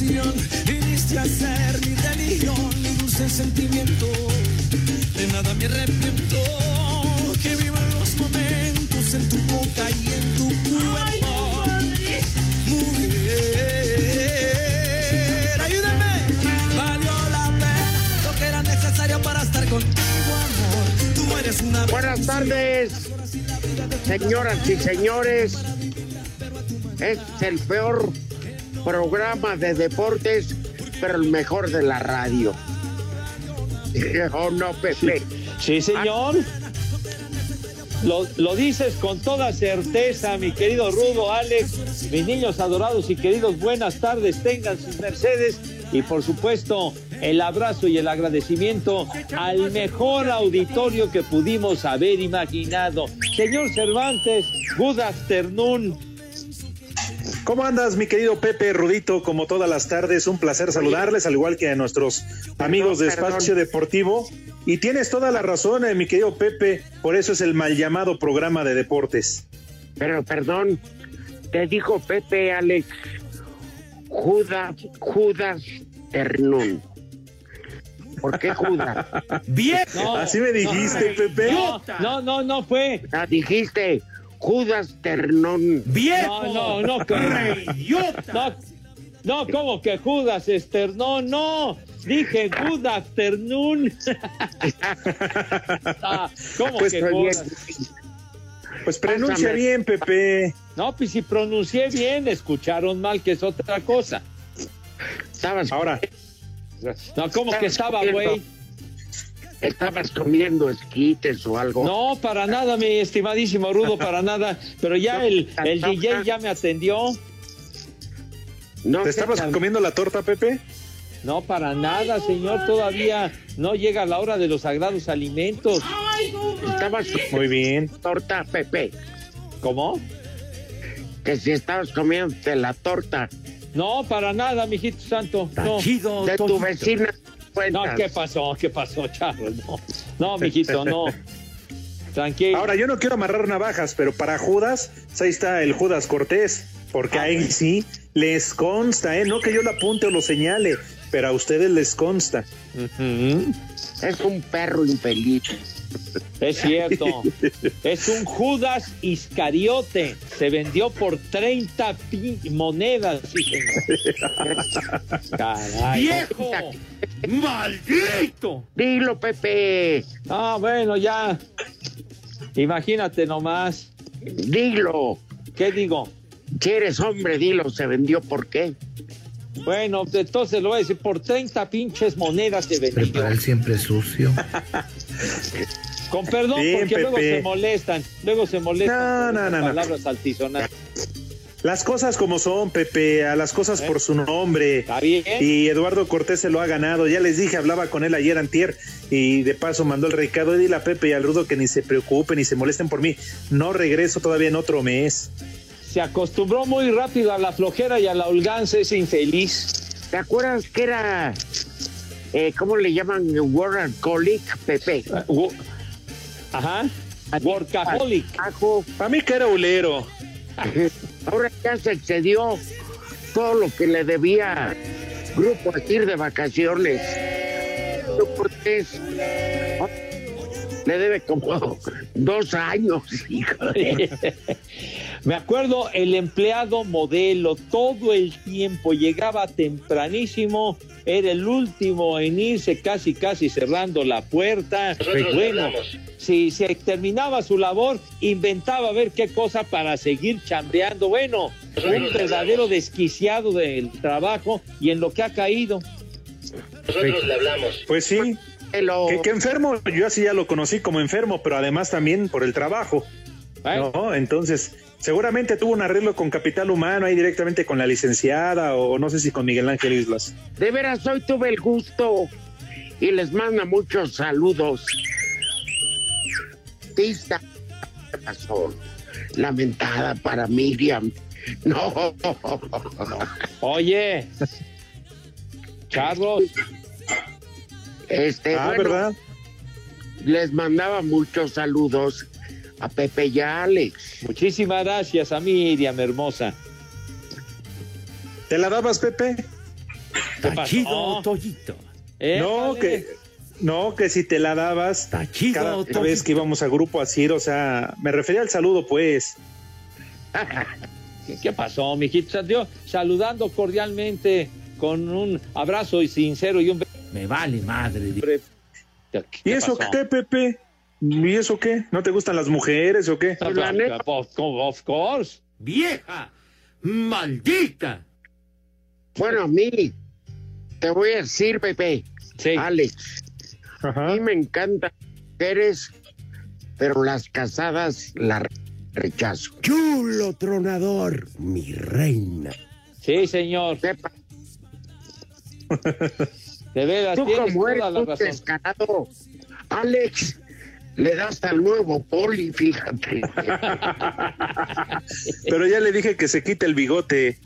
Devoción viniste a ser mi religión, mi dulce sentimiento. De nada me arrepiento. Que vivan los momentos en tu boca y en tu cuerpo. Mujer, ayúdame. Valió la pena lo que era necesario para estar contigo, amor. Tú eres una Buenas tardes, señoras y señores. Es el peor programa de deportes, pero el mejor de la radio. ¿O no, Pepe? Sí, señor. Lo, lo dices con toda certeza, mi querido Rudo, Alex, mis niños adorados y queridos, buenas tardes, tengan sus mercedes y por supuesto el abrazo y el agradecimiento al mejor auditorio que pudimos haber imaginado. Señor Cervantes, good afternoon. ¿Cómo andas, mi querido Pepe Rudito? Como todas las tardes, un placer saludarles, al igual que a nuestros amigos de perdón. Espacio Deportivo. Y tienes toda la razón, eh, mi querido Pepe, por eso es el mal llamado programa de deportes. Pero perdón, te dijo Pepe Alex Judas, Judas Ternún. ¿Por qué Judas? ¡Viejo! No, Así me dijiste, Pepe. No, no, no, no fue. Ah, dijiste Judas Ternón. ¡Viejo! No, no, no, que- ¡Reyota! No, no, ¿cómo que Judas, Esther? No. Dije good afternoon. Ah, ¿Cómo Pues, que. Judas? Pues pronuncia Pásame. bien, Pepe. No, pues si pronuncié bien, escucharon mal, que es otra cosa. Estabas, Ahora, No, ¿cómo que estaba, güey? Estabas comiendo esquites o algo. No, para nada, mi estimadísimo Rudo, para nada. Pero ya el, el DJ ya me atendió. No, ¿te estabas comiendo la torta, Pepe? No, para nada, señor. Todavía no llega la hora de los sagrados alimentos. Estabas Muy bien. torta, Pepe. ¿Cómo? Que si estabas comiendo la torta No, para nada, mijito santo. No. Chido, de tu Tojito. No. ¿qué pasó? ¿Qué pasó, Charles? No, no, mijito, no. Tranquilo. Ahora, yo no quiero amarrar navajas, pero para Judas, ahí está el Judas Cortés, porque ahí sí les consta, ¿eh? No que yo lo apunte o lo señale, pero a ustedes les consta. Ujú. Es un perro infeliz. Es cierto. es un Judas Iscariote. Se vendió por 30 pi- monedas. sí, señor. Caray. ¡Viejo! ¡Maldito! Dilo, Pepe. Ah, bueno, ya. Imagínate nomás. Dilo. ¿Qué digo? Si eres hombre, dilo. Se vendió por qué. Bueno, entonces lo voy a decir, por 30 pinches monedas se vendió. Para él siempre sucio. Con perdón, Bien, porque luego se molestan. Luego se molestan. No, no, no. Palabras altisonantes. Las cosas como son, Pepe, a las cosas por su nombre. Está bien. Y Eduardo Cortés se lo ha ganado. Ya les dije, hablaba con él ayer antier y de paso mandó el recado. Dile a Pepe y al Rudo que ni se preocupen ni se molesten por mí. No regreso todavía en otro mes. Se acostumbró muy rápido a la flojera y a la holganza ese infeliz. ¿Te acuerdas que era, eh, cómo le llaman, Workaholic, Pepe? Wo- Ajá. Workaholic. Ajo. A mí que era ulero. Ahora ya se excedió todo lo que le debía Grupo a ir de vacaciones. Cortés le debe como dos años, hijo. Me acuerdo el empleado modelo todo el tiempo llegaba tempranísimo, era el último en irse casi casi cerrando la puerta. bueno, si se terminaba su labor, inventaba ver qué cosa para seguir chambeando. Bueno, un verdadero desquiciado del trabajo y en lo que ha caído. Nosotros le hablamos. Pues sí. Que, que enfermo, yo así ya lo conocí como enfermo, pero además también por el trabajo. No, entonces, seguramente tuvo un arreglo con Capital Humano ahí directamente con la licenciada o no sé si con Miguel Ángel Islas. De veras, hoy tuve el gusto y les manda muchos saludos. Pista razón, lamentada para Miriam. No. Oye, Carlos. Este, ah, ¿verdad? Les mandaba muchos saludos a Pepe y a Alex. Muchísimas gracias a Miriam, hermosa. ¿Te la dabas, Pepe? Tachido, Toyito. no, que no, que si te la dabas Tachido, cada vez que íbamos a grupo así, o sea, me refería al saludo, pues. ¿Qué pasó, mijito? Yo saludando cordialmente con un abrazo y sincero y un me vale madre. ¿Y eso qué, Pepe? ¿Y eso qué? ¿No te gustan las mujeres o qué? Of course. Vieja, maldita. Bueno, a mí, te voy a decir, Pepe, sí. Alex, a mí me encantan las mujeres, pero las casadas las rechazo. Chulo tronador, mi reina. Sí, señor. Sepa, De veras, tú tienes como eres toda la un razón. descarado, Alex, le das al nuevo poli, fíjate. Pero ya le dije que se quite el bigote.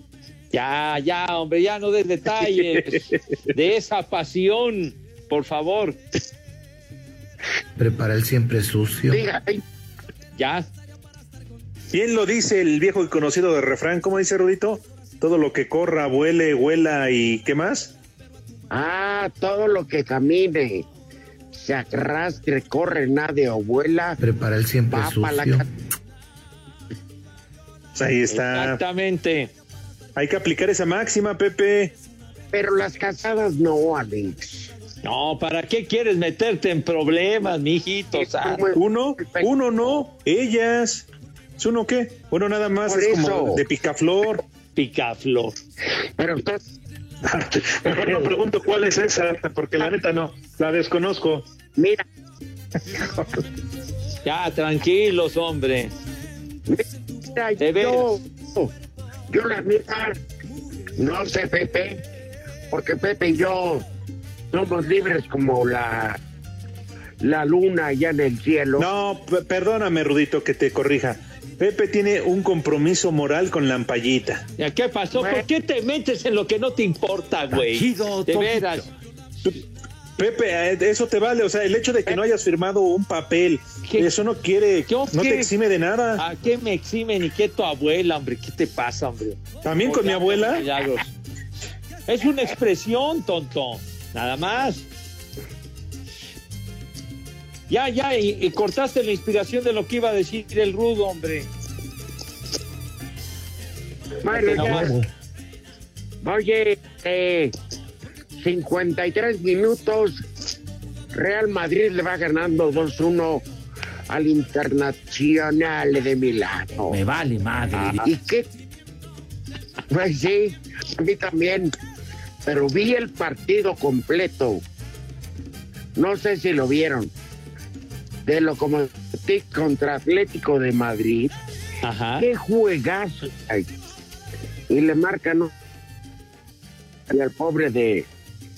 Ya, ya, hombre, ya no des detalles de esa pasión, por favor. Prepara el siempre sucio. Diga, Ya. Bien lo dice el viejo y conocido de refrán, ¿cómo dice Rudito? Todo lo que corra, vuele, huela y ¿qué más? Ah, todo lo que camine, se arrastre, corre, nade o vuela, Prepara el siempre va la sucio. ca- Pues ahí está. Exactamente. Hay que aplicar esa máxima, Pepe. Pero las casadas no, Alex. No, ¿para qué quieres meterte en problemas, mijito? Uno, uno no, ellas. ¿Es uno qué? Uno nada más Por es como de picaflor. Picaflor. Pero entonces, Mejor no pregunto cuál es esa, porque la neta no, la desconozco. mira, Ya, tranquilos, hombre. mira, De yo, yo la neta, no sé, Pepe, porque Pepe y yo somos libres como la, la luna allá en el cielo. No, perdóname, Rudito, que te corrija. Pepe tiene un compromiso moral con Lampallita. ¿Ya qué pasó? ¿Por qué te metes en lo que no te importa, güey? De veras. Pepe, eso te vale, o sea, el hecho de que no hayas firmado un papel, ¿Qué? eso no quiere, ¿Yo no qué? te exime de nada. ¿A qué me exime ni qué tu abuela, hombre? ¿Qué te pasa, hombre? También con mi abuela. Es una expresión, tonto. Nada más. Ya, ya, y, y cortaste la inspiración de lo que iba a decir el rudo, hombre. Bueno, No, ya. Oye, eh, 53 minutos. Real Madrid le va ganando 2-1 al Internacional de Milano. Me vale madre. ¿Y qué? Pues sí, a mí también. Pero vi el partido completo. No sé si lo vieron. De Lokomotiv contra Atlético de Madrid. Ajá. ¡Qué juegazo! hay! Y le marcan ¿no? y al pobre de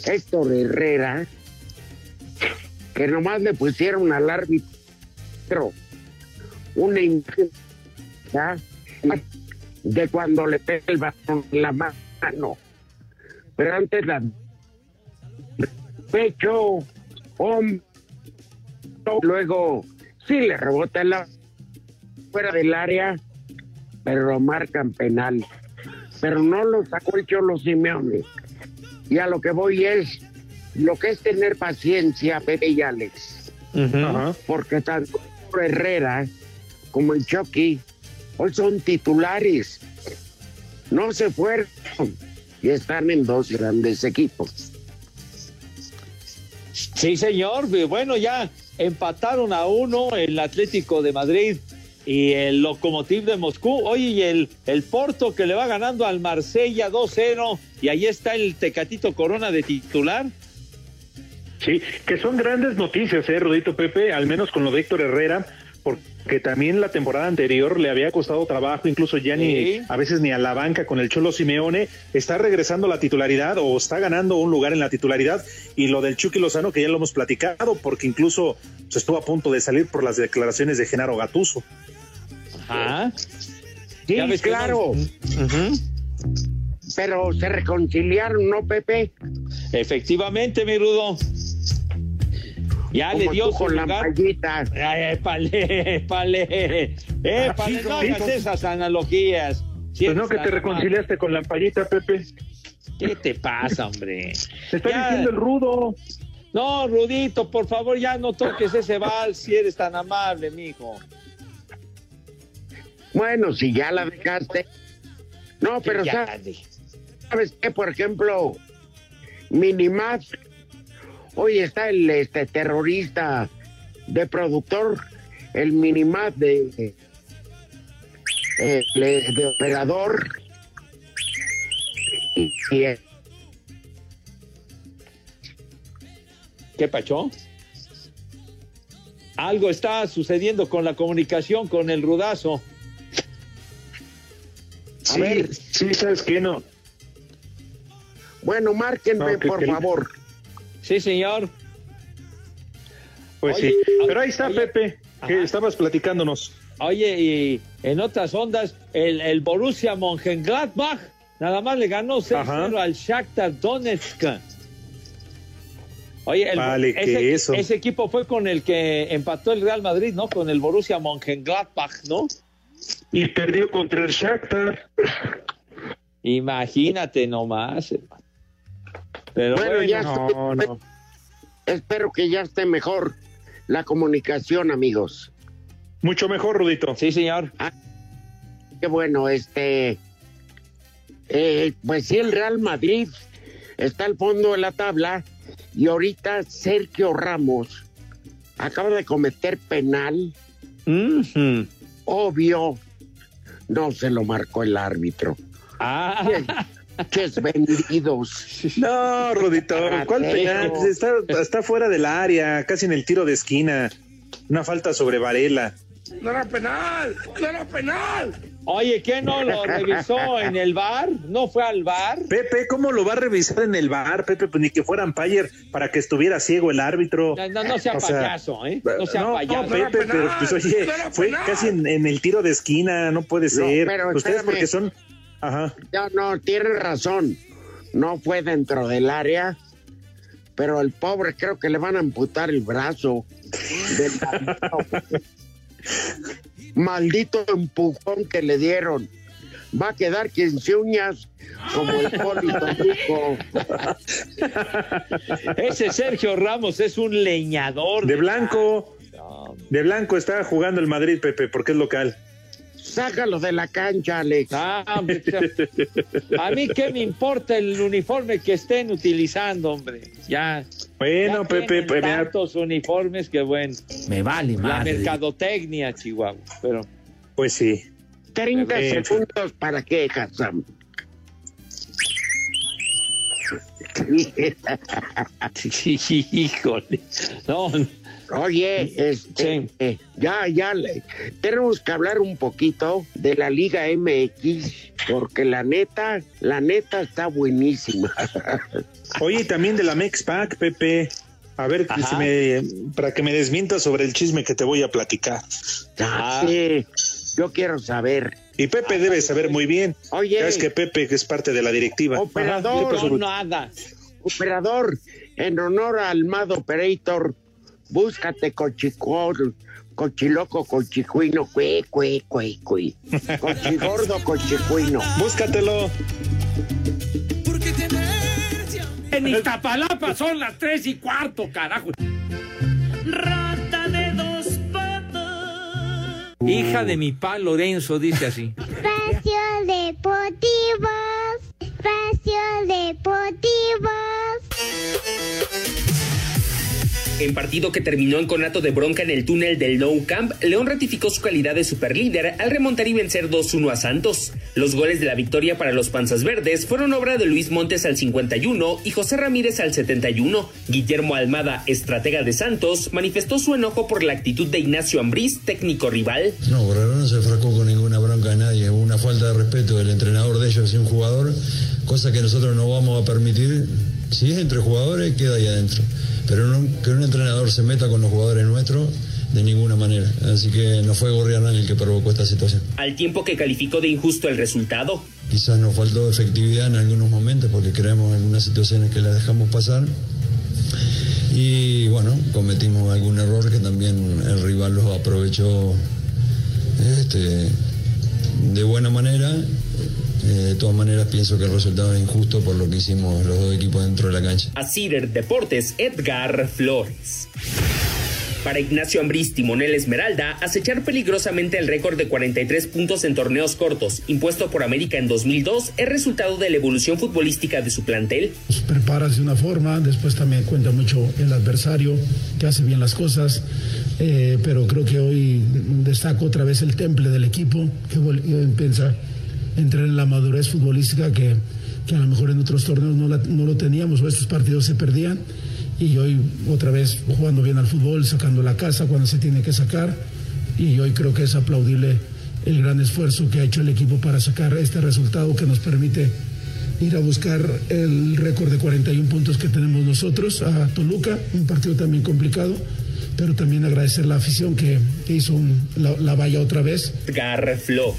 Héctor Herrera, que nomás le pusieron al árbitro una de cuando le pega el batón en la mano. Pero antes la pecho, hombro, luego sí le rebota la fuera del área, pero lo marcan penal. Pero no lo sacó el Cholo Simeone. Y a lo que voy es lo que es tener paciencia, Pepe y Alex. Porque tanto Herrera como el Chucky Hoy son titulares. No se fueron y están en dos grandes equipos. Sí, señor. Bueno, ya empataron a uno el Atlético de Madrid y el Lokomotiv de Moscú. Oye, y el, el Porto que le va ganando al Marsella 2-0 y ahí está el Tecatito Corona de titular. Sí, que son grandes noticias, ¿eh, Rodito Pepe? Al menos con lo de Héctor Herrera, porque también la temporada anterior le había costado trabajo, incluso ya ni a veces ni a la banca con el Cholo Simeone, está regresando a la titularidad o está ganando un lugar en la titularidad. Y lo del Chucky Lozano, que ya lo hemos platicado, porque incluso se estuvo a punto de salir por las declaraciones de Genaro Gatuso. Ajá. Sí, claro. Pero se reconciliaron, ¿no, Pepe? Efectivamente, mi Rudo. Ya le dio con la payita. Ay, épale, épale. Épale, no hagas esas analogías. Pues no que te reconciliaste con la payita, Pepe. ¿Qué te pasa, hombre? Te está diciendo el rudo. No, Rudito, por favor, ya no toques ese vals si eres tan amable, mijo. Bueno, si ya la dejaste. No, pero sabes, ¿sabes qué? Por ejemplo, Minimap Hoy está el este terrorista de productor, el Minimat de, eh, de operador. Y, ¿Qué pachó? Algo está sucediendo con la comunicación con el rudazo. A sí, ver. Sí, sabes que no. Bueno, márquenme, por favor. Sí, señor. Pues sí. Pero ahí está, Pepe, que estabas platicándonos. Oye, y en otras ondas, el, el Borussia Mönchengladbach nada más le ganó 6-0 al Shakhtar Donetsk. Oye, ese, ese, equipo fue con el que empató el Real Madrid, ¿no? Con el Borussia Mönchengladbach, ¿no? Y perdió contra el Shakhtar. Imagínate nomás, hermano. Pero bueno, ya espero que ya esté mejor la comunicación, amigos. Mucho mejor, Rudito. Sí, señor. Ah, qué bueno, este. Eh, pues sí, el Real Madrid está al fondo de la tabla y ahorita Sergio Ramos acaba de cometer penal. Obvio, no se lo marcó el árbitro. Ah. ¡Qué vendidos. No, Rudito, ¿cuál penal? Está, está fuera del área, casi en el tiro de esquina. Una falta sobre Varela. No era penal, no era penal. Oye, ¿qué no lo revisó en el bar? ¿No fue al bar? Pepe, ¿cómo lo va a revisar en el bar, Pepe? Pues ni que fuera umpire para que estuviera ciego el árbitro. No, no, sea payaso, ¿eh? No sea payaso. No, Pepe, pero pues oye, fue casi en, el tiro de esquina, no puede ser. pero Ustedes porque son Ajá. Ya no, tiene razón. No fue dentro del área, pero el pobre creo que le van a amputar el brazo. Maldito empujón que le dieron. Va a quedar quince uñas como el polito Ese Sergio Ramos es un leñador. De blanco. De blanco está jugando el Madrid, Pepe, porque es local. Sácalo de la cancha, Alex. Ah, a mí qué me importa el uniforme que estén utilizando, hombre. Ya. Bueno, Pepe, pues tantos uniformes que bueno. Me vale. La mercadotecnia, Chihuahua, pero. Pues sí. 30 segundos para qué, Hassan. Híjole. No, Oye, este, eh, ya, ya, tenemos que hablar un poquito de la Liga MX, porque la neta, la neta está buenísima. Oye, también de la Mexpac, Pepe. A ver, si me, para que me desmientas sobre el chisme que te voy a platicar. Ah, sí, yo quiero saber. Y Pepe debe saber muy bien. Oye. Es que Pepe es parte de la directiva. Operador. No, nada. Operador, en honor al Almado Operator, búscate cochicor, cochiloco, cochicuino, cue, cue, cue, cue. Cochigordo, cochicuino. Búscatelo. En Iztapalapa son las tres y cuarto, carajo. Rata de dos patas. Hija de mi pa Lorenzo, dice así. Espacio Deportivo. Espacio Deportivo. En partido que terminó en conato de bronca en el túnel del Nou Camp, León ratificó su calidad de superlíder al remontar y vencer 2-1 a Santos. Los goles de la victoria para los Panzas Verdes fueron obra de Luis Montes al 51 y José Ramírez al 71. Guillermo Almada, estratega de Santos, manifestó su enojo por la actitud de Ignacio Ambriz, técnico rival. No, Guerrero no se fracó con ninguna bronca de nadie, una falta de respeto del entrenador de ellos y un jugador, cosa que nosotros no vamos a permitir. Si es entre jugadores, queda ahí adentro pero que un entrenador se meta con los jugadores nuestros de ninguna manera. Así que no fue Gorriarán el que provocó esta situación. Al tiempo que calificó de injusto el resultado. Quizás nos faltó efectividad en algunos momentos porque creemos algunas situaciones que las dejamos pasar. Y bueno, cometimos algún error que también el rival los aprovechó este, de buena manera eh, de todas maneras, pienso que el resultado es injusto por lo que hicimos los dos equipos dentro de la cancha. A Cider Deportes, Edgar Flores. Para Ignacio Ambriz Timonel Esmeralda, acechar peligrosamente el récord de 43 puntos en torneos cortos, impuesto por América en 2002, es resultado de la evolución futbolística de su plantel. Preparas de una forma, después también cuenta mucho el adversario, que hace bien las cosas, eh, pero creo que hoy destaco otra vez el temple del equipo, que piensa entrar en la madurez futbolística que, a lo mejor en otros torneos no, no lo teníamos o estos partidos se perdían y hoy otra vez jugando bien al fútbol, sacando la casa cuando se tiene que sacar y hoy creo que es aplaudible el gran esfuerzo que ha hecho el equipo para sacar este resultado que nos permite ir a buscar el récord de 41 puntos que tenemos nosotros a Toluca, un partido también complicado, pero también agradecer la afición que hizo la, valla otra vez. Garflo.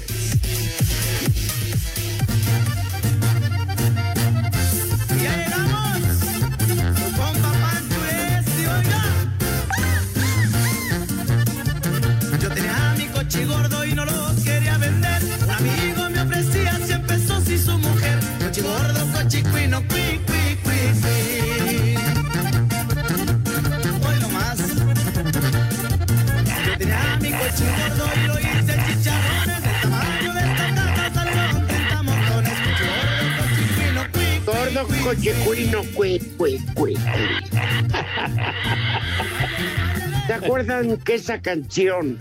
¿Se acuerdan que esa canción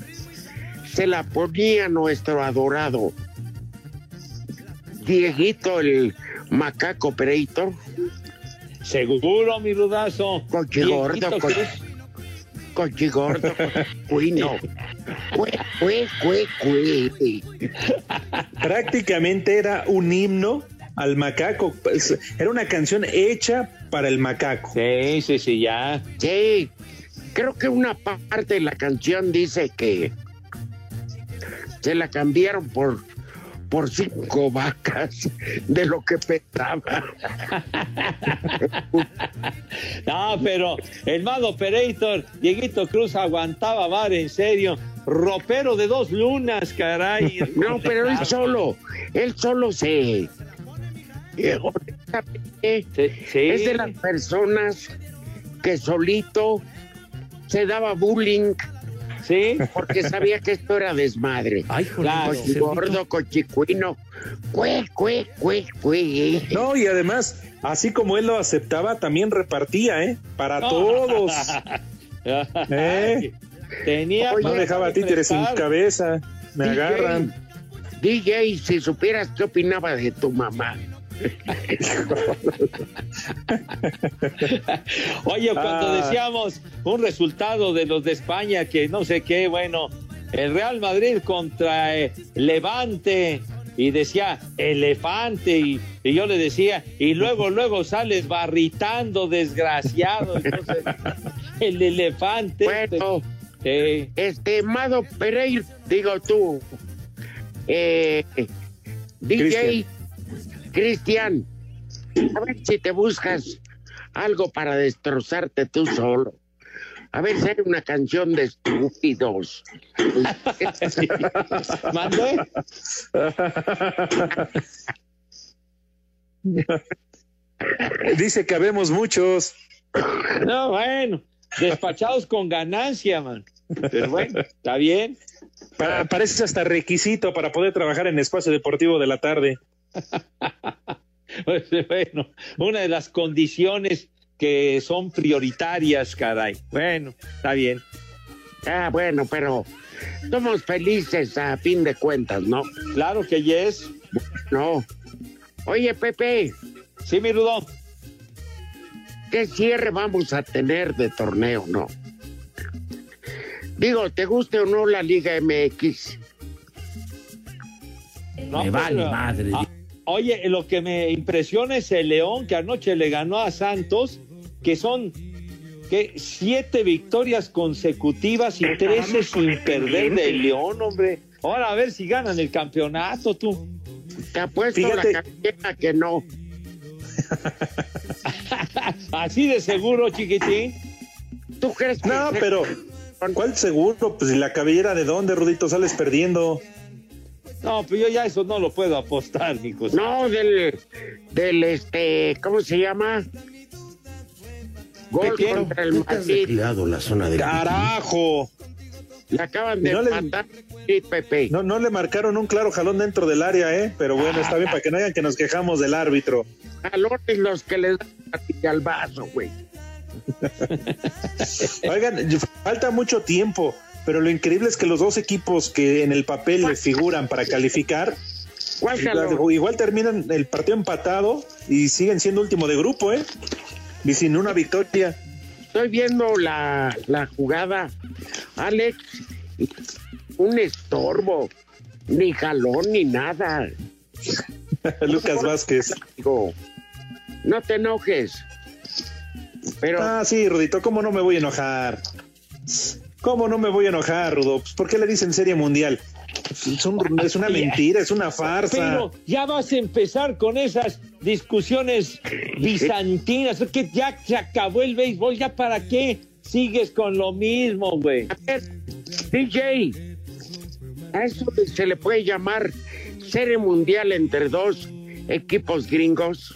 se la ponía nuestro adorado Dieguito el macaco Pereito? Seguro, mi rudazo. Cochigordo, cochigordo, cuino. Prácticamente era un himno al macaco. Pues, era una canción hecha para el macaco. Sí, sí, sí, ya. Sí, creo que una parte de la canción dice que se la cambiaron por por cinco vacas de lo que petaba. no, pero el mago Operator, Dieguito Cruz aguantaba bar en serio. Ropero de dos lunas, caray. No, pero él solo, él solo se es de las personas que solito se daba bullying. Sí. Porque sabía que esto era desmadre. Ay, claro. Gordo, cochicuino. Cue, cue, cue, cue. No, y además, así como él lo aceptaba, también repartía, ¿eh? Para todos. ¿Eh? Tenía no dejaba títeres sin cabeza. Me agarran. DJ, si supieras qué opinaba de tu mamá. Oye, cuando ah. decíamos un resultado de los de España que no sé qué, bueno, el Real Madrid contra eh, Levante y decía elefante y, yo le decía y luego luego sales barritando desgraciado el elefante bueno estimado Pereira digo tú eh, DJ Cristian, a ver si te buscas algo para destrozarte tú solo. A ver si hay una canción de estúpidos. ¿Mande? Dice que habemos muchos. No, bueno, despachados con ganancia, man. Pero bueno, está bien. parece hasta requisito para poder trabajar en espacio deportivo de la tarde. Bueno, una de las condiciones que son prioritarias, caray. Bueno, está bien. Ah, bueno, pero somos felices a fin de cuentas, ¿no? Claro que yes. No. Oye, Pepe. Sí, mi Rudo. ¿Qué cierre vamos a tener de torneo, no? Digo, ¿te guste o no la Liga MX? me vale madre. Ah, oye, lo que me impresiona es el León que anoche le ganó a Santos, que son que siete victorias consecutivas y trece sin perder de León, hombre. Ahora a ver si ganan el campeonato, tú. Te apuesto la que no. Así de seguro, chiquitín. ¿Tú crees que No, pero ¿cuál seguro? Pues si la cabellera de dónde, Rudito, sales perdiendo. No, pues yo ya eso no lo puedo apostar, hijo. No, del, del este, ¿cómo se llama? Gol contra el Madrid. la zona de ¡Carajo! Le acaban de no matar, le, Pepe. No, no le marcaron un claro jalón dentro del área, ¿eh? Pero bueno, está bien, para que no hagan que nos quejamos del árbitro. Jalones los que les dan al vaso, güey. Oigan, falta mucho tiempo, pero lo increíble es que los dos equipos que en el papel le figuran para calificar, igual terminan el partido empatado y siguen siendo último de grupo, ¿eh? Y sin una victoria. Estoy viendo la, la jugada, Alex, un estorbo, ni jalón ni nada. Lucas Vázquez. No te enojes. Pero... Ah, sí, Rudito, ¿cómo no me voy a enojar? ¿Cómo no me voy a enojar, Rudo? Pues, ¿Por qué le dicen serie mundial? Es, una mentira, es una farsa. Pero ya vas a empezar con esas discusiones bizantinas, que ya se acabó el béisbol, ¿ya para qué sigues con lo mismo, güey? DJ, a eso se le puede llamar serie mundial entre dos equipos gringos.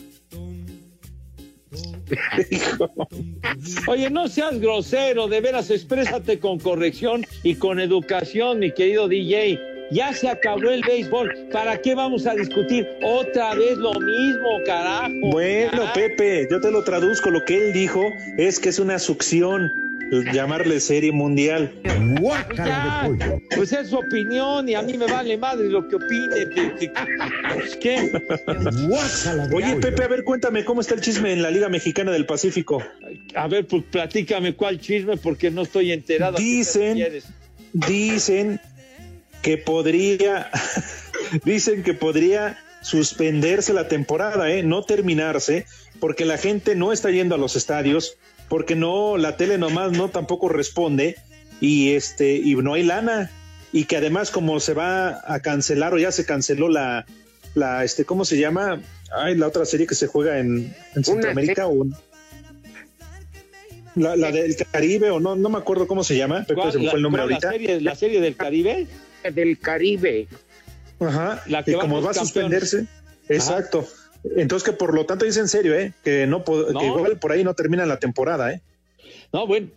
Oye, no seas grosero, de veras, exprésate con corrección y con educación, mi querido DJ. Ya se acabó el béisbol. ¿Para qué vamos a discutir otra vez lo mismo, carajo? Bueno, Pepe, yo te lo traduzco. Lo que él dijo es que es una succión llamarle serie mundial. pues es su opinión y a mí me vale madre lo que opine. ¿Qué? Oye, Pepe, a ver, cuéntame, ¿cómo está el chisme en la Liga Mexicana del Pacífico? A ver, pues platícame cuál chisme porque no estoy enterado. Dicen, dicen que podría, dicen que podría suspenderse la temporada, ¿eh? no terminarse, porque la gente no está yendo a los estadios, porque no, la tele nomás no tampoco responde y este, y no hay lana. Y que además como se va a cancelar o ya se canceló la, la este, ¿cómo se llama? Ay, la otra serie que se juega en, Centroamérica o la, la, del Caribe o no, no me acuerdo cómo se llama, pero se me fue el nombre ahorita. La serie, la serie del Caribe. Del Caribe. Ajá. La que y como va a suspenderse. Exacto. Entonces que por lo tanto dice en serio, ¿eh? Que no, que igual por ahí no termina la temporada, ¿eh? No, bueno,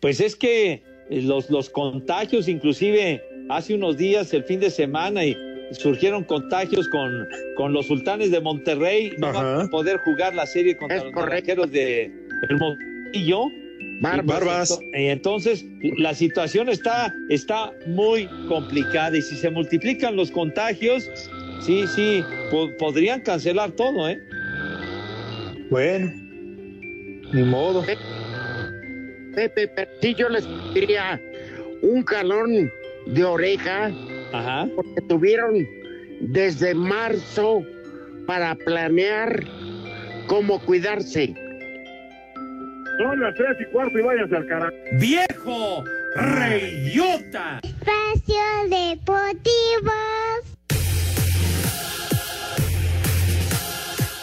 pues es que los, los contagios, inclusive hace unos días, el fin de semana, y surgieron contagios con, con los sultanes de Monterrey, no van a poder jugar la serie contra los correcteros de el Montillo. Barbas. Y entonces la situación está, está muy complicada y si se multiplican los contagios, Sí, sí, podrían cancelar todo, ¿eh? Bueno, ni modo. Pepe, si yo les diría un calón de oreja, Ajá. porque tuvieron desde marzo para planear cómo cuidarse. Son las tres y cuarto y váyanse al carajo. ¡Viejo! ¡Reyota! Espacio Deportivo.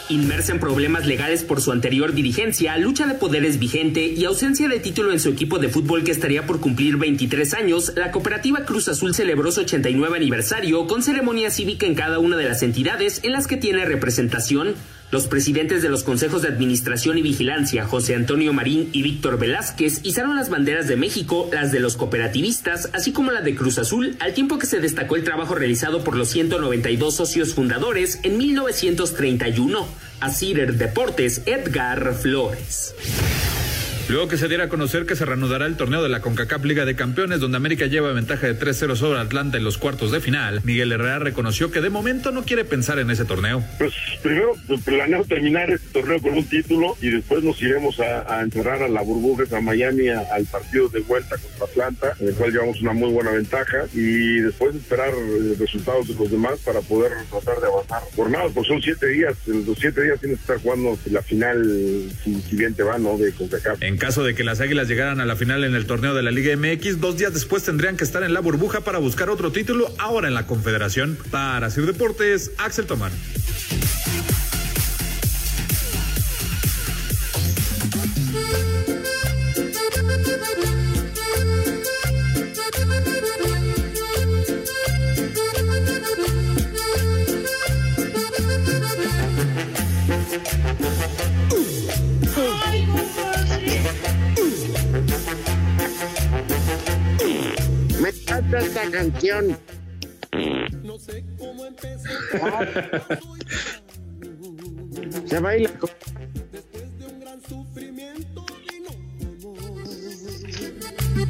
Inmersa en problemas legales por su anterior dirigencia, lucha de poderes vigente y ausencia de título en su equipo de fútbol que estaría por cumplir 23 años, la cooperativa Cruz Azul celebró su 89 aniversario con ceremonia cívica en cada una de las entidades en las que tiene representación. Los presidentes de los consejos de administración y vigilancia, José Antonio Marín y Víctor Velázquez, izaron las banderas de México, las de los cooperativistas, así como la de Cruz Azul, al tiempo que se destacó el trabajo realizado por los 192 socios fundadores en 1931. A Cider Deportes, Edgar Flores. Luego que se diera a conocer que se reanudará el torneo de la CONCACAF Liga de Campeones, donde América lleva ventaja de 3-0 sobre Atlanta en los cuartos de final, Miguel Herrera reconoció que de momento no quiere pensar en ese torneo. Pues primero pues, planeo terminar este torneo con un título y después nos iremos a, encerrar a la burbuja a Miami al partido de vuelta contra Atlanta, en el cual llevamos una muy buena ventaja y después esperar eh, resultados de los demás para poder tratar de avanzar. Por nada, pues son siete días, en los siete días tienes que estar jugando la final, si, bien te va, ¿no? De CONCACAF. En caso de que las Águilas llegaran a la final en el torneo de la Liga MX, dos días después tendrían que estar en la burbuja para buscar otro título ahora en la Confederación. Para Sir Deportes, Axel Tomán. Esta canción. No sé cómo empezar. Se baila.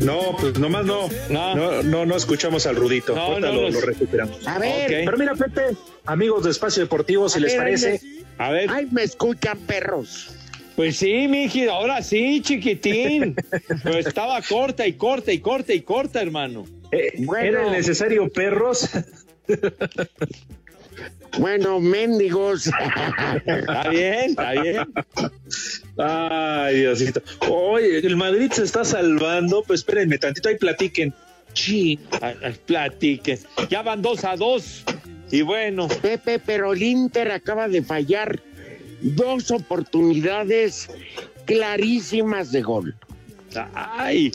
No, pues nomás no. No, no, no, escuchamos al Rudito. No, no, lo, recuperamos. A ver. Pero mira, Pepe, amigos de Espacio Deportivo, si les parece. a ver. Ay, me escuchan perros. Pues sí, miji, ahora sí, chiquitín. Pero estaba corta y corta y corta y corta, hermano. Eh, ¿Era necesario perros? Bueno, mendigos. Está bien, está bien. Ay, Diosito. Oye, el Madrid se está salvando. Pues espérenme tantito, ahí platiquen. Sí, platiquen. Ya van dos a dos. Y bueno. Pepe, pero el Inter acaba de fallar dos oportunidades clarísimas de gol. Ay,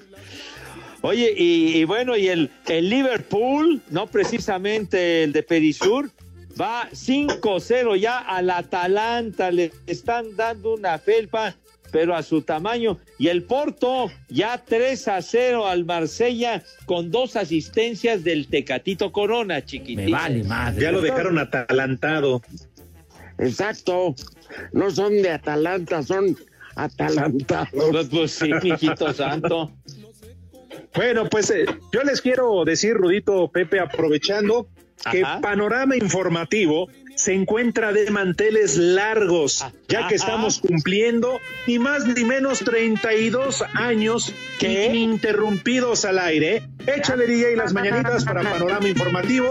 Oye, y, bueno, y el, el, Liverpool, no precisamente el de Perisur, va 5-0 ya al Atalanta, le están dando una felpa, pero a su tamaño. Y el Porto ya 3-0 al Marsella con dos asistencias del Tecatito Corona, chiquitito. Me vale madre. Ya lo dejaron atalantado. Exacto. No son de Atalanta, son atalantados. Pues, pues sí, hijito santo. Bueno, pues eh, yo les quiero decir, Rudito Pepe, aprovechando que Panorama Informativo se encuentra de manteles largos, ya que estamos cumpliendo ni más ni menos 32 años ininterrumpidos al aire. Échale DJ las mañanitas para Panorama Informativo.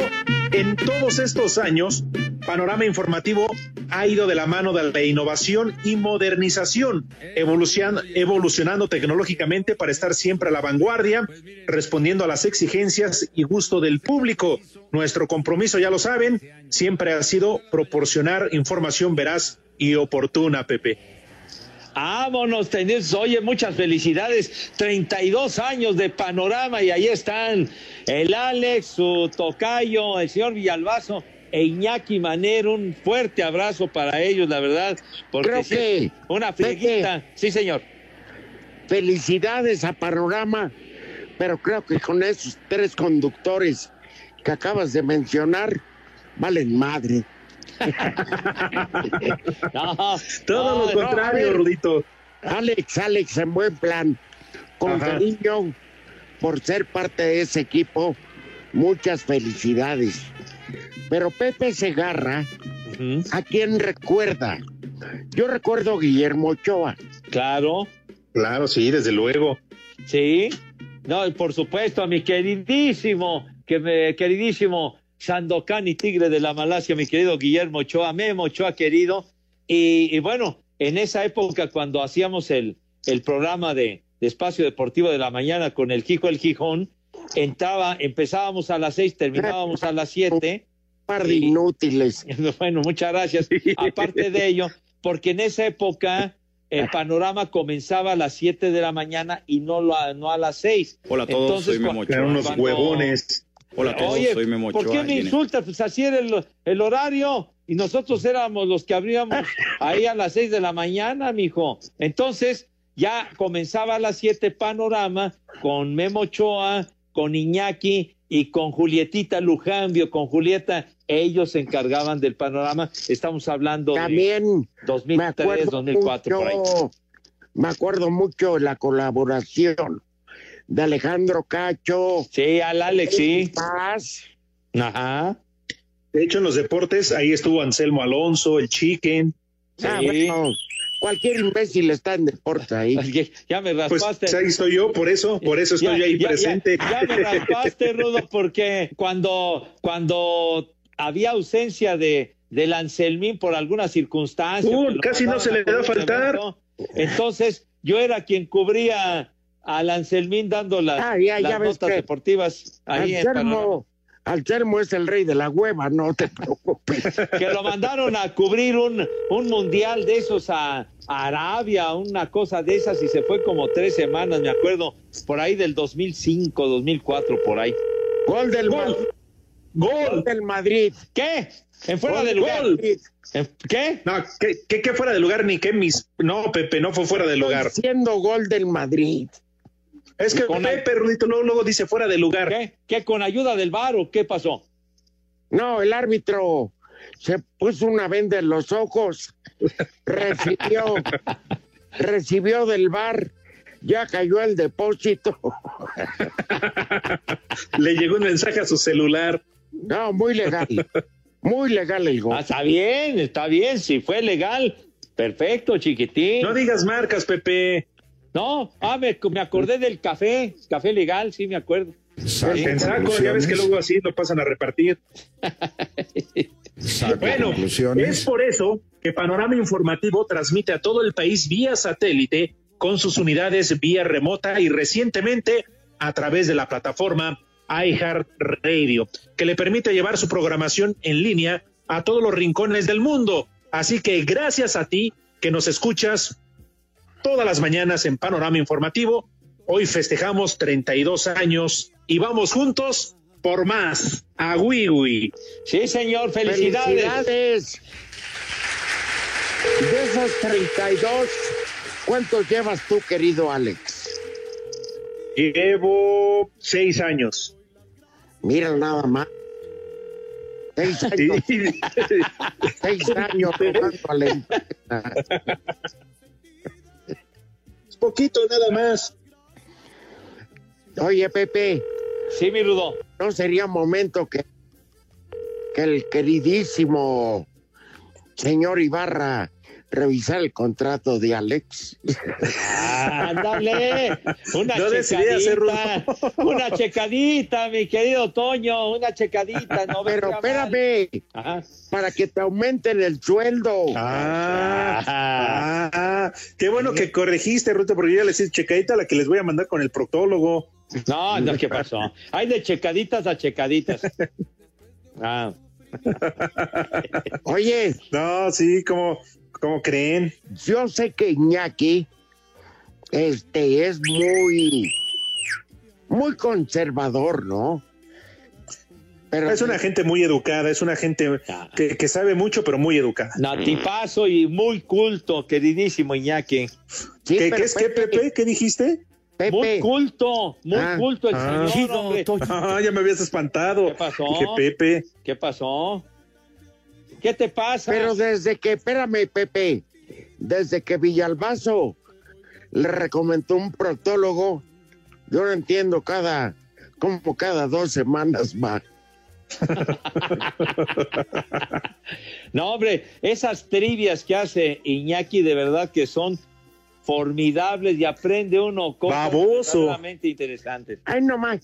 En todos estos años, Panorama Informativo ha ido de la mano de la innovación y modernización, evolucionando tecnológicamente para estar siempre a la vanguardia, respondiendo a las exigencias y gusto del público. Nuestro compromiso, ya lo saben, siempre ha sido proporcionar información veraz y oportuna, Pepe. Vámonos, tenés, oye, muchas felicidades. 32 años de panorama y ahí están el Alex, su tocayo, el señor Villalbazo e Iñaki Manero. Un fuerte abrazo para ellos, la verdad. Porque Creo una frieguita. Sí, señor. Felicidades a Panorama, pero creo que con esos tres conductores que acabas de mencionar, valen madre. Todo lo contrario, Rudito. Alex, Alex, en buen plan. Con cariño por ser parte de ese equipo. Muchas felicidades. Pero Pepe Segarra, ¿a quién recuerda? Yo recuerdo a Guillermo Ochoa. Claro. Claro, sí, desde luego. Sí. No, y por supuesto a mi queridísimo, que me, queridísimo Sandokan y Tigre de la Malasia, mi querido Guillermo Ochoa, Memo Ochoa querido. Y, bueno, en esa época cuando hacíamos el, el programa de, Espacio Deportivo de la Mañana con el Quijo el Gijón, entraba, empezábamos a las seis, terminábamos a las siete. Par de inútiles. Bueno, muchas gracias. Aparte de ello, porque en esa época el panorama comenzaba a las siete de la mañana y no, no a las seis. Hola a todos, soy Memo Ochoa. unos huevones. Hola a todos, soy Memo ¿Por qué me insultas? Pues así era el, horario. y nosotros éramos los que abríamos ahí a las seis de la mañana, mijo. Entonces, ya comenzaba a las siete Panorama con Memo Ochoa, con Iñaki y con Julietita Lujambio, con Julieta, ellos se encargaban del panorama. Estamos hablando También de 2003, 2004, por ahí. Me acuerdo mucho de la colaboración de Alejandro Cacho. Sí, al Alex, sí. Paz. Ajá. De hecho, en los deportes, ahí estuvo Anselmo Alonso, el Chicken. Ah, bueno, cualquier imbécil está en deporte ahí. Ya me Pues raspaste. ahí estoy yo, por eso, por eso estoy Ya- ahí ya- presente. Ya, ya me raspaste, Rudo, porque cuando, cuando había ausencia de del Anselmín por alguna circunstancia. Uh, casi no se le a da un faltar. evento, Entonces, yo era quien cubría al Anselmín dando las, Ah, ya- ya las ves notas que deportivas ahí en. Anselmo, Anselmo es el rey de la hueva, no te preocupes. que lo mandaron a cubrir un, un mundial de esos a, a Arabia, una cosa de esas, y se fue como tres semanas, me acuerdo, por ahí del 2005, 2004, por ahí. Gol del Gol. Madrid. ¡Gol! del Madrid. ¿Qué? ¿En fuera Gol de del lugar? ¿En- ¿Qué? No, ¿qué, qué, qué fuera de lugar ni qué mis. No, Pepe, no fue fuera de lugar. Siendo gol del Madrid. Es que Con- Pepe, Rudito, luego, luego dice fuera de lugar. ¿Qué? ¿Qué? ¿Con ayuda del bar o qué pasó? No, el árbitro se puso una venda en los ojos, recibió, recibió del bar, ya cayó el depósito. Le llegó un mensaje a su celular. No, muy legal, muy legal el Ah, gol. está bien, está bien, si fue legal. Perfecto, chiquitín. No digas marcas, Pepe. No, ah, me, me acordé del café, café legal, sí me acuerdo. En saco, ya ves que luego así lo pasan a repartir. Bueno, es por eso que Panorama Informativo transmite a todo el país vía satélite con sus unidades vía remota y recientemente a través de la plataforma iHeartRadio, que le permite llevar su programación en línea a todos los rincones del mundo. Así que gracias a ti que nos escuchas todas las mañanas en Panorama Informativo. Hoy festejamos 32 años y vamos juntos por más. A Wiwi. Sí, señor, felicidades. Felicidades. De esos 32, ¿cuántos llevas tú, querido Alex? Llevo seis años. Mira nada más. Seis años, seis años Poquito nada más. Oye, Pepe, Sí, mi Rudo. ¿no sería momento que, que el queridísimo señor Ibarra revisara el contrato de Alex? Ándale, una No decidí hacer checadita, una checadita, mi querido Toño, una checadita, no Pero espérame, Ajá. para que te aumenten el sueldo. Ah, ah, qué bueno que corregiste, Ruta, porque yo ya les hice checadita la que les voy a mandar con el proctólogo. No, no, ¿qué pasó? Hay de checaditas a checaditas. Ah, Oye, No, sí, como, como creen. yo sé que Iñaki este, es muy, muy conservador, ¿no? Pero Es una gente muy educada, es una gente que, que sabe mucho, pero muy educada. natipazo y muy culto, queridísimo Iñaki. Sí, ¿Qué, es que, Pepe? ¿Qué dijiste? Pepe, Muy culto, muy Ah. culto el Ah. señor. Ah, ya me habías espantado. ¿Qué pasó? Dije, Pepe. ¿Qué pasó? ¿Qué te pasa? pero desde que, espérame, Pepe, desde que Villalbazo le recomendó un proctólogo, yo no entiendo cada, como cada dos semanas va. No, hombre, esas trivias que hace Iñaki de verdad que son formidables y aprende uno cosas Baboso. verdaderamente interesantes. Ay, no más.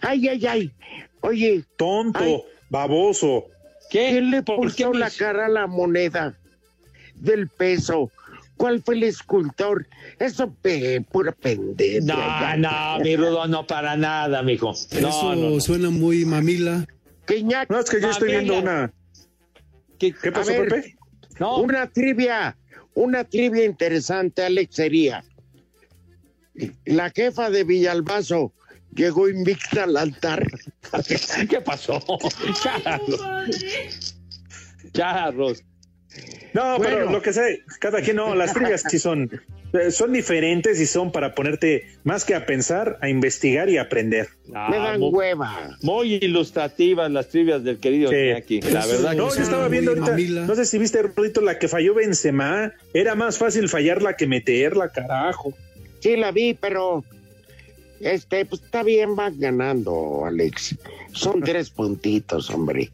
Ay, ay, ay. Oye, Tonto, Ay. baboso. ¿Qué? ¿quién le ¿Por puso qué la cara a la moneda del peso? ¿Cuál fue el escultor? Eso, pe, pura pendeja. No, no, mi Rudo, no para nada, mijo. No, Eso no, no. suena muy mamila. Que Iñaki, No, es que yo estoy viendo una. ¿Qué, ¿Qué pasó, ver. Pepe? no, Una trivia, una trivia interesante, Alex, sería. La jefa de Villalbazo llegó invicta al altar. ¿qué pasó? Carlos. charros. No, pero lo que sé, cada quien no, las trivias sí son, eh, son diferentes y son para ponerte más que a pensar, a investigar y a aprender. Ah, Me dan mu- hueva. Muy ilustrativas las trivias del querido Sí. Iñaki. La verdad No, que yo estaba viendo ahorita, no sé si viste, Rudito, la que falló Benzema, era más fácil fallarla que meterla, carajo. Sí, la vi, pero este, pues está bien, vas ganando, Alex. Son tres puntitos, hombre.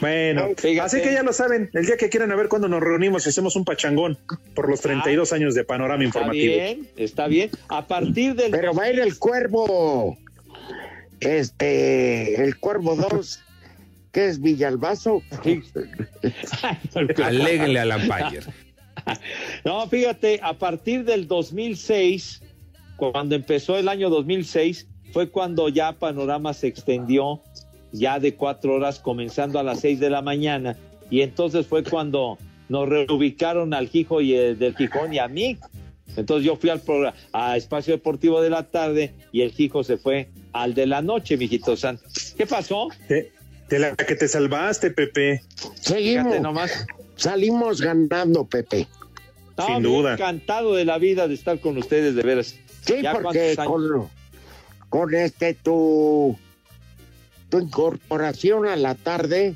Bueno, así que ya lo saben, el día que quieran a ver cuando nos reunimos y hacemos un pachangón por los 32 años de panorama está informativo. bien, está bien. A partir del Pero va a ir el cuervo. Este, el cuervo 2, que es Villalbazo. Aléguenle a Lampayer. No, fíjate, a partir del 2006, cuando empezó el año 2006, fue cuando ya Panorama se extendió ya de cuatro horas, comenzando a las seis de la mañana, y entonces fue cuando nos reubicaron al Gijo y el del Gijón y a mí. Entonces yo fui al programa, a Espacio Deportivo de la tarde y el Gijo se fue al de la noche, mijito San. ¿Qué pasó? De, de la que te salvaste, Pepe. Seguimos. Nomás. Salimos ganando, Pepe. Sin duda. Encantado de la vida de estar con ustedes, de veras. Sí, ¿Ya porque con, con este tu, tu incorporación a la tarde,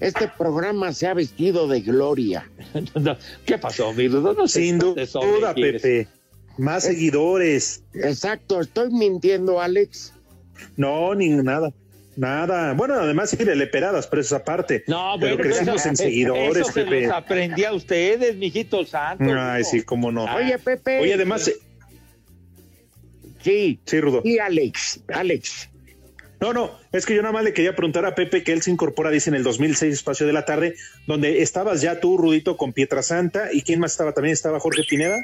este programa se ha vestido de gloria. No, ¿Qué pasó, mi? No Sin duda. Pepe. Más seguidores. Exacto, estoy mintiendo, Alex. No, ni nada. Nada. Bueno, además sí de leperadas, pero eso aparte. No, pero bueno, crecimos eso- en seguidores, eso se Pepe. los aprendí a ustedes, mijito santo. Ay, sí, cómo no. Oye, Pepe. Oye, además, Sí. sí, Rudo. Y Alex, Alex. No, no, es que yo nada más le quería preguntar a Pepe que él se incorpora, dice, en el 2006, espacio de la tarde, donde estabas ya tú, Rudito, con Pietra Santa, ¿y quién más estaba? ¿También estaba Jorge Pineda?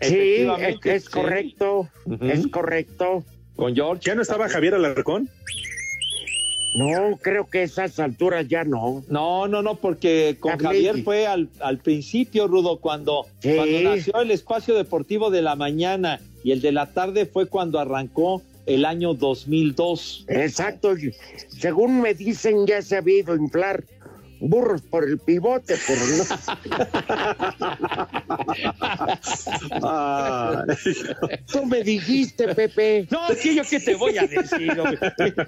Sí, es, Efectivamente, es sí. correcto, es correcto. Con George. ¿Ya no estaba Javier Alarcón? No, creo que a esas alturas ya no. No, no, no, porque con. Javier fue al, al principio, Rudo, cuando, Sí. cuando nació el espacio deportivo de la mañana y el de la tarde fue cuando arrancó el año 2002. Exacto. Según me dicen, ya se ha habido inflar burros por el pivote, pero no. Tú me dijiste, Pepe. No, es que yo qué te voy a decir. hombre?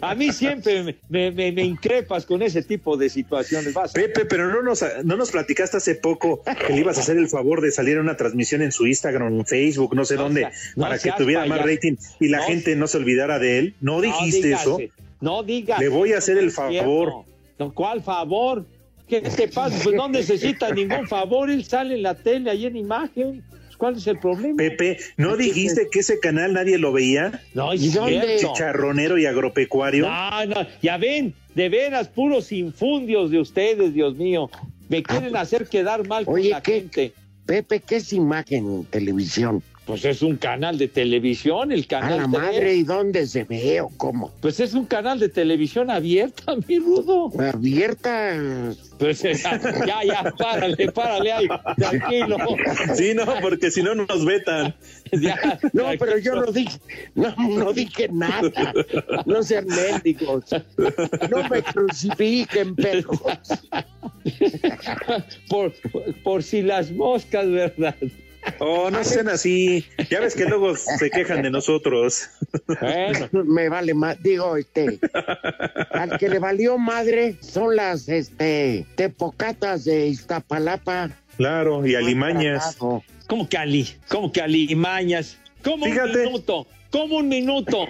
A mí siempre me, me- me- me increpas con ese tipo de situaciones. Vas. Pepe, pero no nos, no nos platicaste hace poco que le ibas a hacer el favor de salir a una transmisión en su Instagram, en Facebook, no sé No dónde, sea- no para que tuviera más rating y la No. gente no se olvidara de él. ¿No dijiste eso? No digas. Le voy a hacer el favor. ¿Cuál favor? ¿Qué te pasa? Pues no necesita ningún favor. Él sale en la tele, ahí en imagen. ¿Cuál es el problema? Pepe, ¿no dijiste que ese canal nadie lo veía? No, es ¿Y dónde? Chicharronero y agropecuario. No, no, ya ven, de veras, puros infundios de ustedes, Dios mío. Me quieren hacer quedar mal con la ¿qué? gente. Pepe, ¿qué es imagen en televisión? Pues es un canal de televisión, el A canal. la TV. madre, ¿y dónde se ve o cómo? Pues es un canal de televisión abierta, mi rudo. Abierta. Pues eh, ya, ya, párale, párale ahí, tranquilo. Sí, no, porque si no nos vetan. Ya, No, tranquilo. pero yo no dije, no, no dije nada. No sean médicos. No me crucifiquen, perros. por, por si las moscas, ¿verdad? Oh, no sean así. Ya ves que luego se quejan de nosotros. Bueno, Me vale más, digo, este, al que le valió madre son las, este, tepocatas de Iztapalapa. Claro, y alimañas. ¿cómo que Ali? ¿Cómo que alimañas? ¿Cómo Fíjate. un minuto? ¿Cómo un minuto?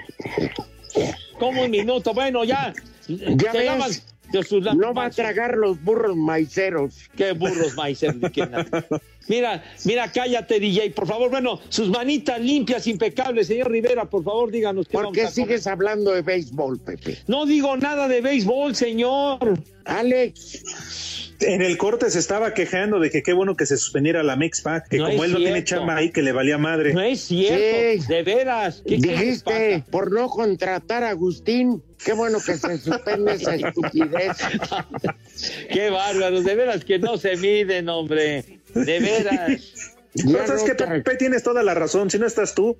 ¿Cómo un minuto? Bueno, ya. Ya Se ves, de No va a tragar los burros maiceros. Qué burros maicer, ni qué nada. Mira, mira, cállate, DJ, por favor. Bueno, sus manitas limpias, impecables, señor Rivera, por favor, díganos qué ¿Por vamos qué a comer. sigues hablando de béisbol, Pepe? No digo nada de béisbol, señor. Alex, En el corte se estaba quejando de que qué bueno que se suspendiera la Mexpac, que No como él no tiene chamba ahí, que le valía madre. No es cierto, Sí. de veras. ¿Qué, dijiste por no contratar a Agustín. Qué bueno que se suspende esa estupidez. Qué bárbaros, de veras que no se miden, hombre. De veras. Ya sabes no que Pepe tienes toda la razón. Si no estás tú,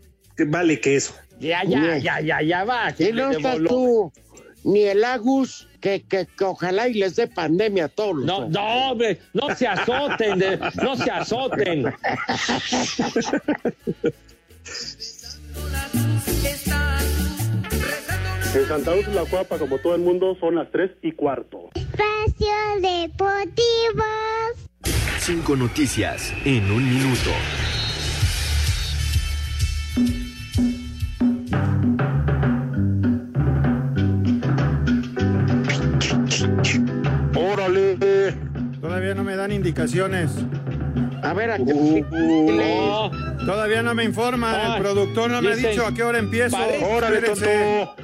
vale que eso. Ya, ya, ya, ya, ya va. Si no estás tú, ni el Agus, que, que, que ojalá y les dé pandemia a todos. los No, no, hombre, no se azoten, de- no se azoten. En Santa Cruz la Cuapa, como todo el mundo, son las 3 y cuarto. Espacio Deportivo. Cinco noticias en un minuto. Órale. Todavía no me dan indicaciones. A ver, a No, Todavía no me informa. Ay, El productor no me ha dicho a qué hora empiezo. Parece- Órale, tonto.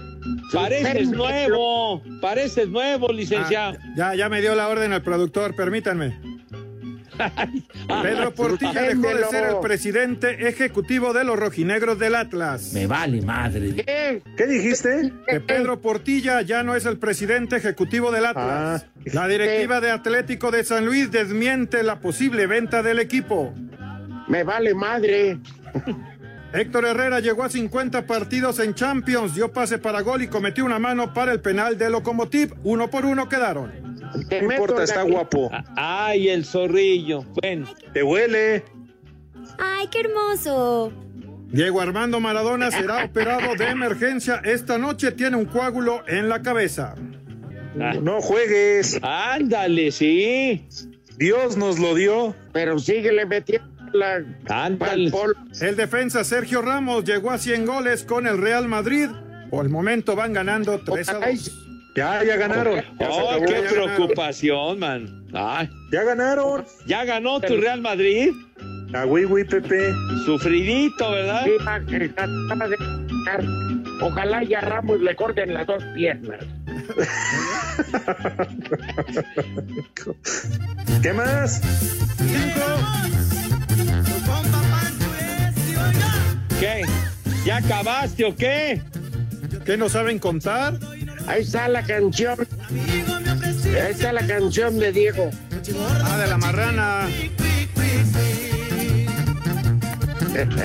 pareces nuevo, pareces nuevo, licenciado. Ah, ya, ya me dio la orden el productor, permítanme. Pedro Portilla dejó de ser el presidente ejecutivo de los rojinegros del Atlas. Me vale madre. ¿Qué? ¿Qué dijiste? Que Pedro Portilla ya no es el presidente ejecutivo del Atlas. Ah. La directiva de Atlético de San Luis desmiente la posible venta del equipo. Me vale madre. Héctor Herrera llegó a 50 partidos en Champions, dio pase para gol y cometió una mano para el penal de Lokomotiv. Uno por uno quedaron. No importa, está guapo. Ay, el zorrillo. Bueno, Te huele. ¡Ay, qué hermoso! Diego Armando Maradona será operado de emergencia. Esta noche tiene un coágulo en la cabeza. No juegues. ándale, sí. Dios nos lo dio. Pero síguele metiendo la... Ándale. El defensa Sergio Ramos llegó a 100 goles con el Real Madrid. Por el momento van ganando 3 a 2. Ya, ya ganaron. Ya, Oh, acabó. qué ya ganaron. preocupación, man. Ay, Ya ganaron. ya ganó tu Real Madrid. Ah, güey, güey, Pepe. Sufridito, ¿verdad? Ojalá y a Ramos le corten las dos piernas. ¿Qué más? ¿Qué? ¿Ya acabaste o qué? ¿Qué no saben contar? Ahí está la canción. Ahí está la canción de Diego. Ah, de la marrana.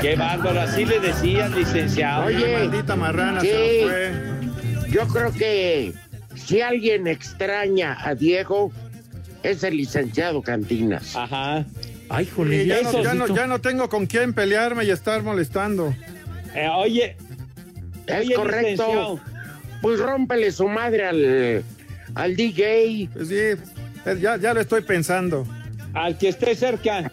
Qué bárbaro, así le decían, licenciado. Oye, Maldita marrana sí. se fue. Yo creo que si alguien extraña a Diego, es el licenciado Cantinas. Ajá. Ay, jole, ya, no, ya, no, ya no tengo con quién pelearme y estar molestando. Eh, oye, Es oye, correcto. licenciado. Pues rómpele su madre al, al DJ. Pues sí, eh, ya, ya lo estoy pensando. al que esté cerca.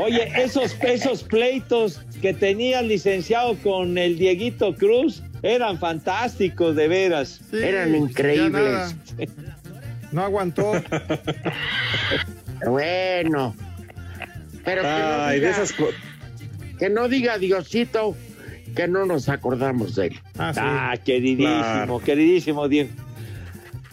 Oye, esos, esos pleitos que tenía el licenciado con el Dieguito Cruz eran fantásticos, de veras. Sí, Eran increíbles. No aguantó. Bueno. Pero que, no Ay, de esas. que no diga Diosito que no nos acordamos de él. Ah, sí. Ah, queridísimo, Claro. queridísimo Diego.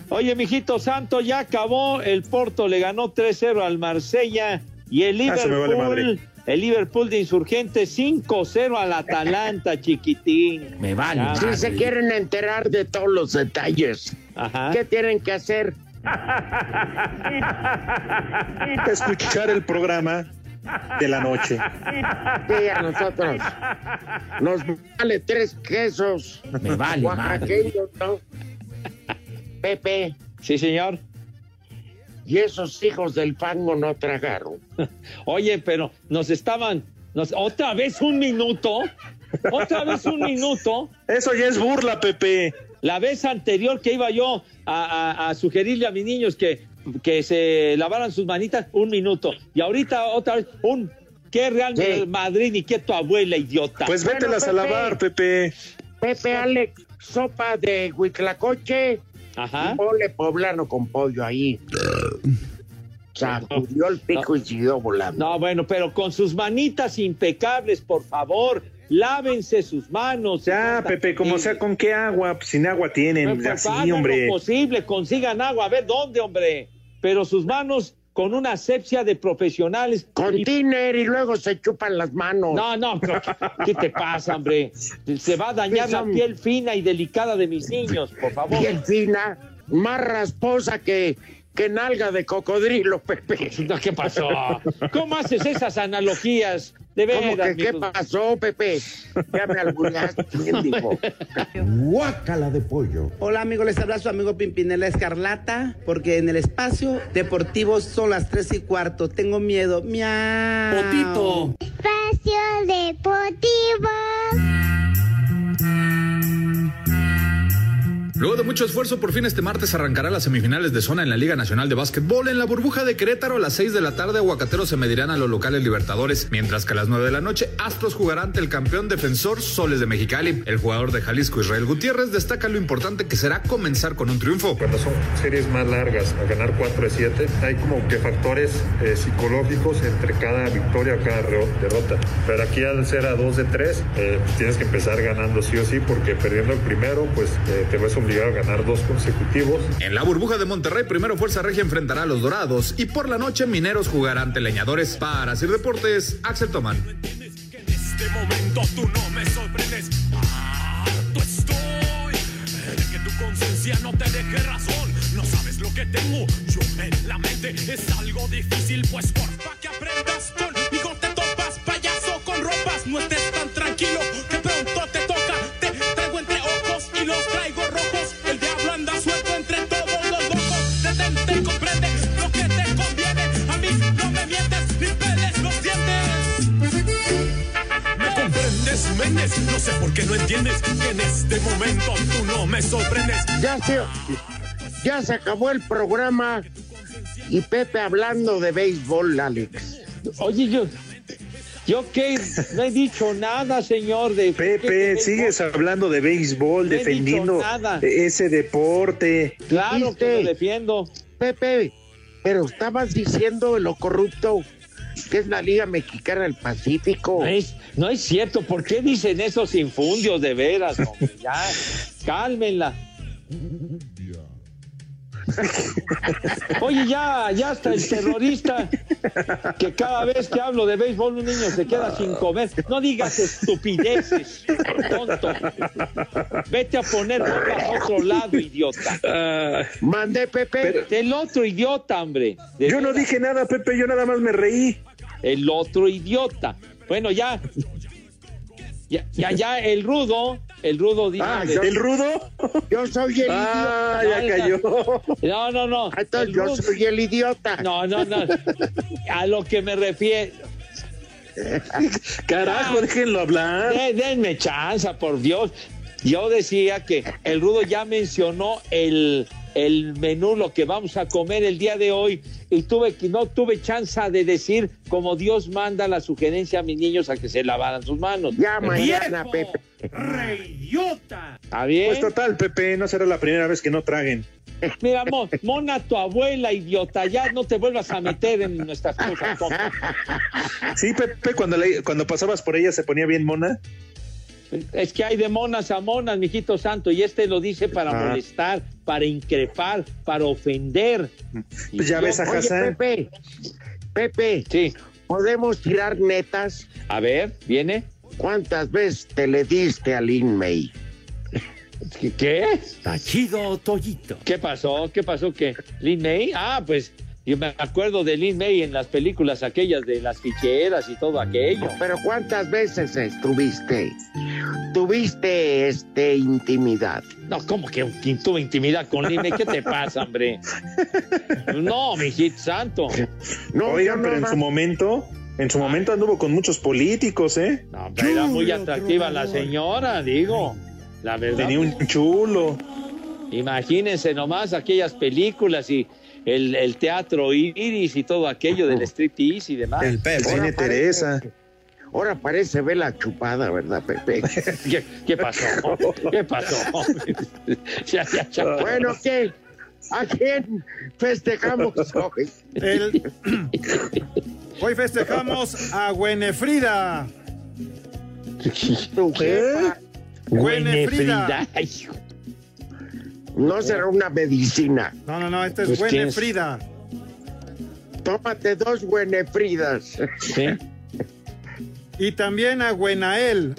Oye, mijito santo, ya acabó. El Porto le ganó 3-0 al Marsella y el Ah, vale Liverpool, el Liverpool de Insurgentes 5-0 al Atalanta, chiquitín. Me vale Ah, Si madre. se quieren enterar de todos los detalles, Ajá. ¿qué tienen que hacer? Escuchar el programa de la noche. Sí, a nosotros nos vale tres quesos Me vale oaxaqueños, ¿no? Pepe, Sí, señor. y esos hijos del fango no tragaron. Oye, pero nos estaban. Nos, otra vez un minuto. Otra vez un minuto. Eso ya es burla, Pepe. La vez anterior que iba yo a, a- a sugerirle a mis niños que, que se lavaran sus manitas, un minuto. Y ahorita otra vez, un. ¿Qué Real Sí. Madrid ni qué tu abuela, idiota? Pues vételas a Pepe. lavar, Pepe. Pepe Alex, sopa de huitlacoche Ajá. y mole poblano con pollo ahí. Sacudió el pico y siguió volando. No, bueno, pero con sus manitas impecables, por favor. Lávense sus manos. Ya, Pepe, como sea, ¿con qué agua? Pues sin agua tienen. Pues, Así, hombre. lo posible, consigan agua, a ver dónde, hombre. Pero sus manos con una asepsia de profesionales. Con tiner y luego se chupan las manos. No, no, pero ¿qué, qué te pasa, hombre? Se va a dañar la piel fina y delicada de mis niños, por favor. Piel fina, más rasposa que, que nalga de cocodrilo, Pepe. No, ¿Qué pasó? ¿Cómo haces esas analogías? De ¿Cómo veras, que qué pasó, Pepe? Ya me albureaste, ¿quién dijo? Guácala de pollo. Hola amigos, les habla su amigo Pimpinela Escarlata, porque en el espacio deportivo son las tres y cuarto. Tengo miedo. Miau. Espacio Deportivo. Luego de mucho esfuerzo, por fin este martes arrancará las semifinales de zona en la Liga Nacional de Básquetbol. En la burbuja de Querétaro a las 6 de la tarde, Aguacateros se medirán a los locales Libertadores, mientras que a las 9 de la noche, Astros jugará ante el campeón defensor Soles de Mexicali. El jugador de Jalisco, Israel Gutiérrez, destaca lo importante que será comenzar con un triunfo. Cuando son series más largas, a ganar 4 de 7, hay como que factores eh, psicológicos entre cada victoria cada derrota. Pero aquí al ser a 2 de 3, eh, tienes que empezar ganando sí o sí, porque perdiendo el primero, pues eh, te ves obligado a ganar dos consecutivos. En la burbuja de Monterrey, primero Fuerza Regia enfrentará a los Dorados y por la noche Mineros jugará ante Leñadores. Para Sir Deportes, Axel Tomán. este momento tú no me sorprendes. Harto estoy de que tu conciencia no te deje razón. No sabes lo que tengo yo en la mente. Es algo difícil, pues porfa que aprendas conmigo te topas, payaso con ropas. No estés No sé por qué no entiendes que en este momento tú no me sorprendes. Ya se, ya se acabó el programa y Pepe hablando de béisbol, Alex. Oye, yo, yo qué, no he dicho nada, señor. De Pepe, sigues hablando de béisbol, No defendiendo nada. ese deporte. Claro que lo defiendo. Pepe, pero estabas diciendo lo corrupto que es la Liga Mexicana del Pacífico. No es, no es cierto. ¿Por qué dicen esos infundios de veras? hombre? Ya, cálmenla. Oye, ya, ya hasta el terrorista que cada vez que hablo de béisbol un niño se queda sin comer. No digas estupideces, tonto. Vete a poner a otro lado, idiota. Mandé, Pepe. El otro idiota, hombre. De Yo no veras. dije nada, Pepe, yo nada más me reí. El otro idiota. Bueno, ya. Ya, ya, ya, el rudo, el rudo dice. Ah, ¿el rudo? Yo soy el Ah, idiota. ya cayó. No, no, no. Entonces El yo rudo- soy el idiota. No, no, no. A lo que me refiero. Carajo, déjenlo hablar. De- denme chance, por Dios. Yo decía que el rudo ya mencionó el, el menú, lo que vamos a comer el día de hoy, y tuve que no tuve chance de decir como Dios manda la sugerencia a mis niños a que se lavaran sus manos. Ya mañana. Pepe. ¡Reyota! ¿Está bien? Pues total, Pepe, no será la primera vez que no traguen. Mira, Mo- mona tu abuela, idiota, ya no te vuelvas a meter en nuestras cosas. Sí, Pepe, cuando, le- cuando pasabas por ella se ponía bien mona. Es que hay de monas a monas, mijito santo, y este lo dice para Ah. molestar, para increpar, para ofender. Pues ya ves a Oye, Hassan. Pepe, Pepe, Sí, ¿podemos tirar netas? a ver, ¿viene? ¿Cuántas veces te le diste al Inmei? ¿Qué? ¿Qué? Está chido, Toyito. ¿Qué pasó? ¿Qué pasó? ¿Qué? ¿Lin May? Ah, pues yo me acuerdo de Lin May en las películas aquellas de las ficheras y todo aquello. Pero ¿cuántas veces estuviste? ¿Tuviste este intimidad? No, ¿cómo que tuvo intimidad con Lin May? ¿Qué te pasa, hombre? No, mijito santo. No, Oigan, pero en su momento, en su momento anduvo con muchos políticos, ¿eh? No, pero era muy atractiva la señora, digo. La verdad. Tenía un chulo. Imagínense nomás aquellas películas y el, el teatro iris y todo aquello del striptease y demás. El cine Teresa. Ahora parece vela chupada, ¿verdad, Pepe? ¿Qué, qué pasó? ¿Qué pasó? Ya, ya, ya. bueno, ¿qué? ¿A quién festejamos hoy? El- Hoy festejamos a Gwenefrida. Jefa. Gwenefrida. No será una medicina. No, no, no, esta es Pues. Tómate dos Gwenefridas. ¿Sí? Y también a Gwenael.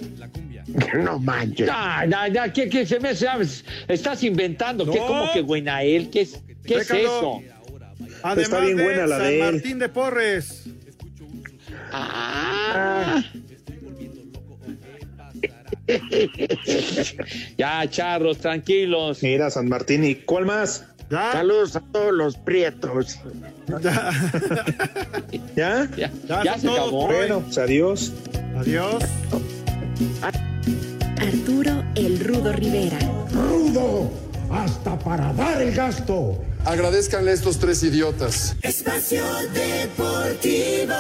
No manches. No, no, no, ¿qué, qué se me sabes? Estás inventando. ¿Qué, No. ¿Cómo que Buenael? ¿Qué es, qué es eso? Además Está bien de buena la San de él. Martín de Porres. Ah, ya, charros, tranquilos. Mira, San Martín, ¿y cuál más? Saludos a todos los prietos. ¿Ya? Ya, Ya, ya son se acabó. Bueno, pues adiós. Adiós. Arturo el Rudo Rivera. Rudo, hasta para dar el gasto. Agradezcanle a estos tres idiotas. Espacio Deportivo.